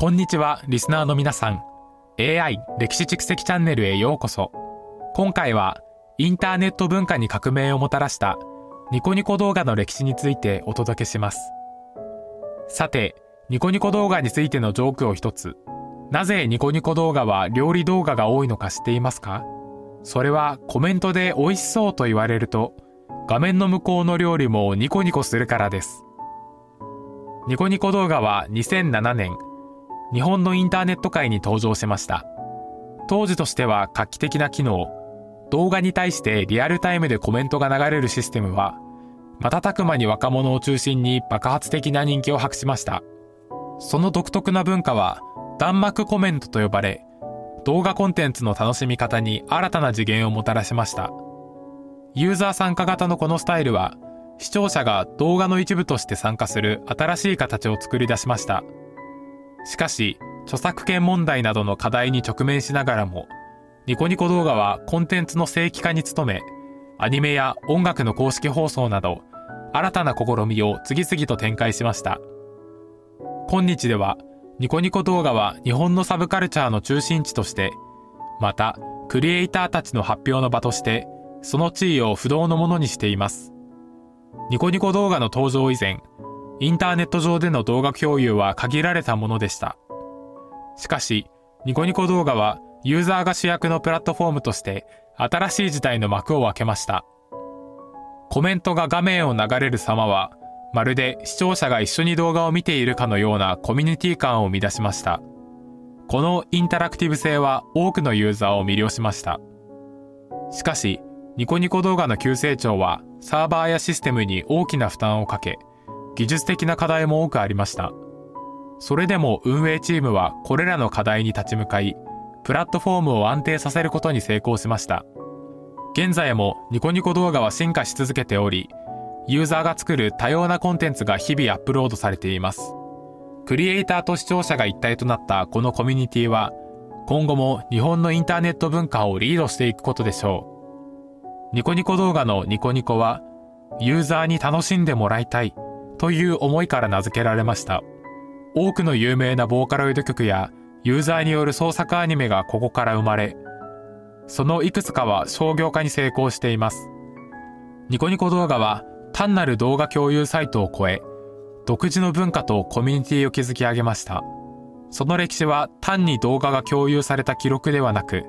こんにちは、リスナーの皆さん。AI 歴史蓄積チャンネルへようこそ。今回は、インターネット文化に革命をもたらしたニコニコ動画の歴史についてお届けします。さて、ニコニコ動画についてのジョークを一つ。なぜニコニコ動画は料理動画が多いのか知っていますか？それはコメントで美味しそうと言われると、画面の向こうの料理もニコニコするからです。ニコニコ動画は2007年、日本のインターネット界に登場しました。当時としては画期的な機能、動画に対してリアルタイムでコメントが流れるシステムは、瞬く間に若者を中心に爆発的な人気を博しました。その独特な文化は、弾幕コメントと呼ばれ、動画コンテンツの楽しみ方に新たな次元をもたらしました。ユーザー参加型のこのスタイルは、視聴者が動画の一部として参加する新しい形を作り出しました。しかし、著作権問題などの課題に直面しながらも、ニコニコ動画はコンテンツの正規化に努め、アニメや音楽の公式放送など、新たな試みを次々と展開しました。今日では、ニコニコ動画は日本のサブカルチャーの中心地として、また、クリエイターたちの発表の場として、その地位を不動のものにしています。ニコニコ動画の登場以前、インターネット上での動画共有は限られたものでした。しかし、ニコニコ動画はユーザーが主役のプラットフォームとして新しい時代の幕を開けました。コメントが画面を流れる様は、まるで視聴者が一緒に動画を見ているかのようなコミュニティ感を生み出しました。このインタラクティブ性は多くのユーザーを魅了しました。しかし、ニコニコ動画の急成長はサーバーやシステムに大きな負担をかけ、技術的な課題も多くありました。それでも運営チームはこれらの課題に立ち向かい、プラットフォームを安定させることに成功しました。現在もニコニコ動画は進化し続けており、ユーザーが作る多様なコンテンツが日々アップロードされています。クリエイターと視聴者が一体となったこのコミュニティは、今後も日本のインターネット文化をリードしていくことでしょう。ニコニコ動画のニコニコは、ユーザーに楽しんでもらいたいという思いから名付けられました。多くの有名なボーカロイド曲やユーザーによる創作アニメがここから生まれ、そのいくつかは商業化に成功しています。ニコニコ動画は単なる動画共有サイトを超え、独自の文化とコミュニティを築き上げました。その歴史は単に動画が共有された記録ではなく、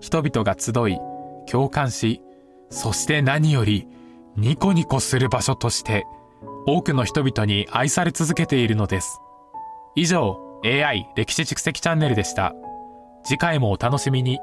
人々が集い、共感し、そして何よりニコニコする場所として多くの人々に愛され続けているのです。以上、AI 歴史蓄積チャンネルでした。次回もお楽しみに。